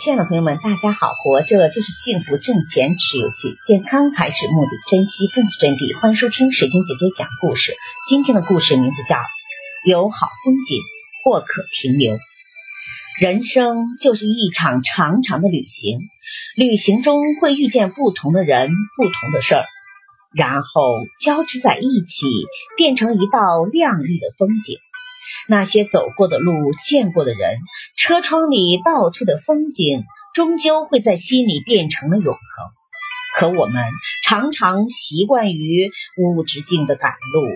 亲爱的朋友们，大家好！活着就是幸福，挣钱只是游戏，健康才是目的，珍惜更是真谛。欢迎收听水晶姐姐讲故事。今天的故事名字叫《有好风景或可停留》。人生就是一场长长的旅行，旅行中会遇见不同的人、不同的事儿，然后交织在一起，变成一道亮丽的风景。那些走过的路、见过的人、车窗里倒退的风景，终究会在心里变成了永恒。可我们常常习惯于无止境的赶路，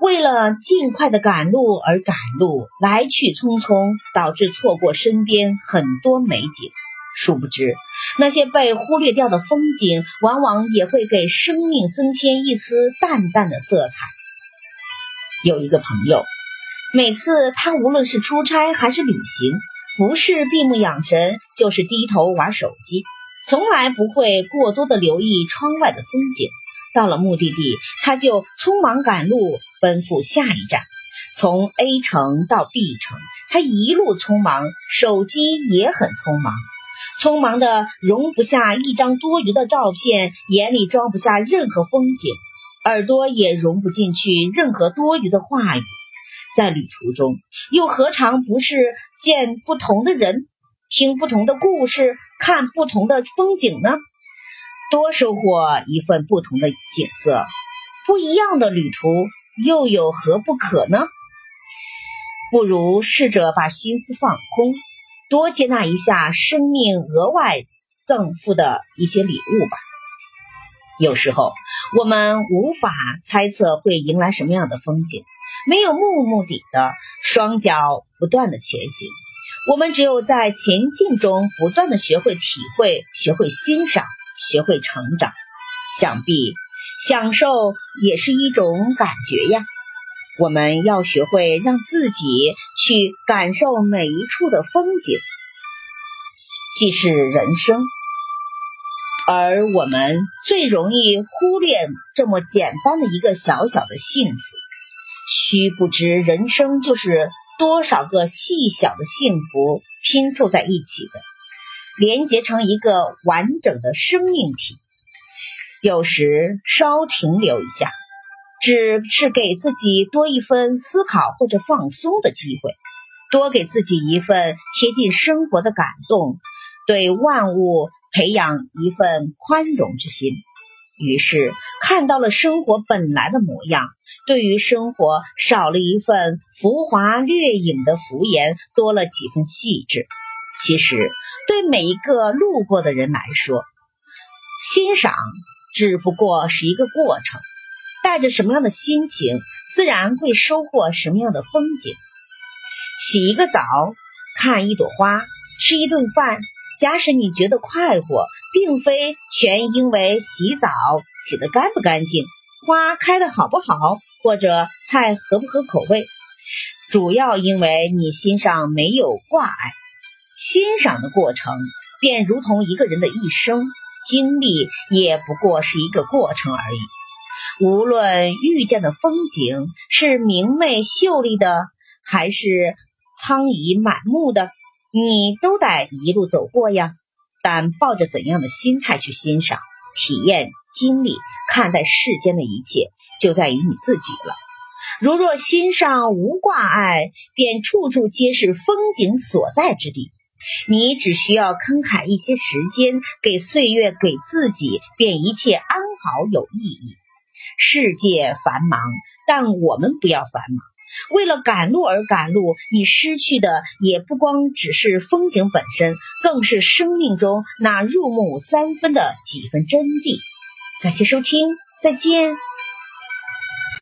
为了尽快的赶路而赶路，来去匆匆，导致错过身边很多美景。殊不知，那些被忽略掉的风景，往往也会给生命增添一丝淡淡的色彩。有一个朋友。每次他无论是出差还是旅行，不是闭目养神，就是低头玩手机，从来不会过多的留意窗外的风景。到了目的地，他就匆忙赶路，奔赴下一站。从 A 城到 B 城，他一路匆忙，手机也很匆忙，匆忙的容不下一张多余的照片，眼里装不下任何风景，耳朵也容不进去任何多余的话语。在旅途中，又何尝不是见不同的人，听不同的故事，看不同的风景呢？多收获一份不同的景色，不一样的旅途又有何不可呢？不如试着把心思放空，多接纳一下生命额外赠付的一些礼物吧。有时候，我们无法猜测会迎来什么样的风景。没有目目的的，双脚不断的前行。我们只有在前进中不断的学会体会，学会欣赏，学会成长。想必享受也是一种感觉呀。我们要学会让自己去感受每一处的风景，既是人生。而我们最容易忽略这么简单的一个小小的幸福。须不知，人生就是多少个细小的幸福拼凑在一起的，连结成一个完整的生命体。有时稍停留一下，只是给自己多一分思考或者放松的机会，多给自己一份贴近生活的感动，对万物培养一份宽容之心。于是看到了生活本来的模样，对于生活少了一份浮华掠影的浮言，多了几分细致。其实，对每一个路过的人来说，欣赏只不过是一个过程。带着什么样的心情，自然会收获什么样的风景。洗一个澡，看一朵花，吃一顿饭。假使你觉得快活，并非全因为洗澡洗得干不干净，花开的好不好，或者菜合不合口味，主要因为你心上没有挂碍。欣赏的过程，便如同一个人的一生经历，也不过是一个过程而已。无论遇见的风景是明媚秀丽的，还是苍夷满目的。你都得一路走过呀，但抱着怎样的心态去欣赏、体验、经历、看待世间的一切，就在于你自己了。如若心上无挂碍，便处处皆是风景所在之地。你只需要慷慨一些时间给岁月，给自己，便一切安好有意义。世界繁忙，但我们不要繁忙。为了赶路而赶路，你失去的也不光只是风景本身，更是生命中那入木三分的几分真谛。感谢收听，再见。